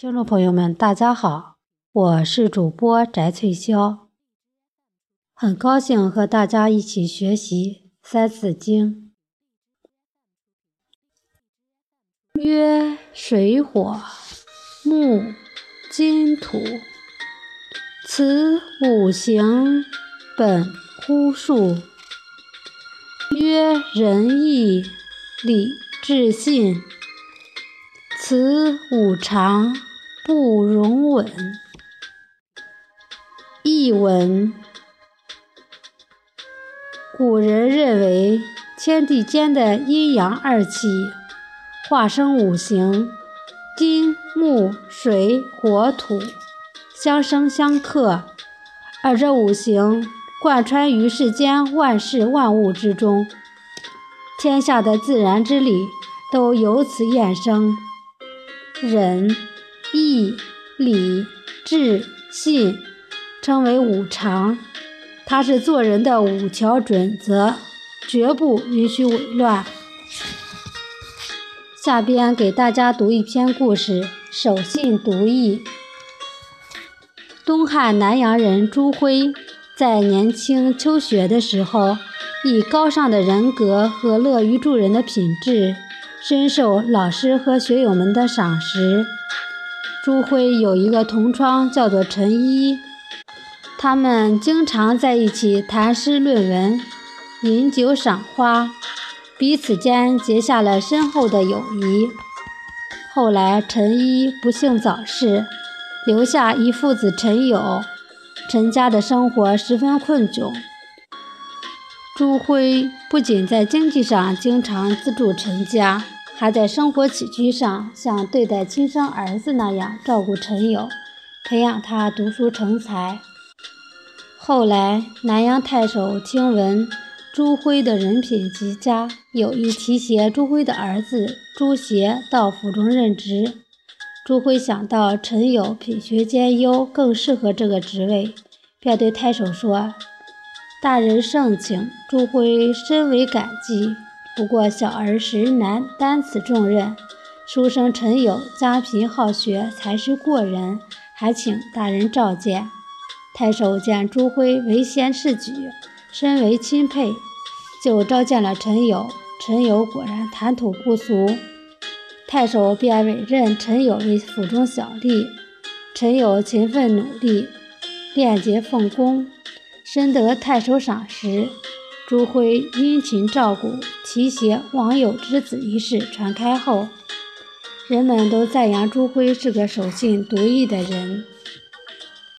听众朋友们，大家好，我是主播翟翠霄，很高兴和大家一起学习《三字经》。曰：水火木金土，此五行本乎数。曰：仁义礼智信，此五常。不容紊。译文：古人认为，天地间的阴阳二气化生五行，金、木、水、火、土相生相克，而这五行贯穿于世间万事万物之中，天下的自然之理都由此衍生。人。义、礼、智、信，称为五常，它是做人的五条准则，绝不允许紊乱。下边给大家读一篇故事：守信读义。东汉南阳人朱辉，在年轻求学的时候，以高尚的人格和乐于助人的品质，深受老师和学友们的赏识。朱辉有一个同窗，叫做陈一，他们经常在一起谈诗论文、饮酒赏花，彼此间结下了深厚的友谊。后来，陈一不幸早逝，留下一父子陈友，陈家的生活十分困窘。朱辉不仅在经济上经常资助陈家。还在生活起居上像对待亲生儿子那样照顾陈友，培养他读书成才。后来，南阳太守听闻朱辉的人品极佳，有意提携朱辉的儿子朱协到府中任职。朱辉想到陈友品学兼优，更适合这个职位，便对太守说：“大人盛情，朱辉深为感激。”不过小儿实难担此重任。书生陈友家贫好学，才识过人，还请大人召见。太守见朱辉为先是举，深为钦佩，就召见了陈友。陈友果然谈吐不俗，太守便委任陈友为府中小吏。陈友勤奋努力，廉洁奉公，深得太守赏识。朱辉殷勤照顾、提携网友之子一事传开后，人们都赞扬朱辉是个守信笃义的人。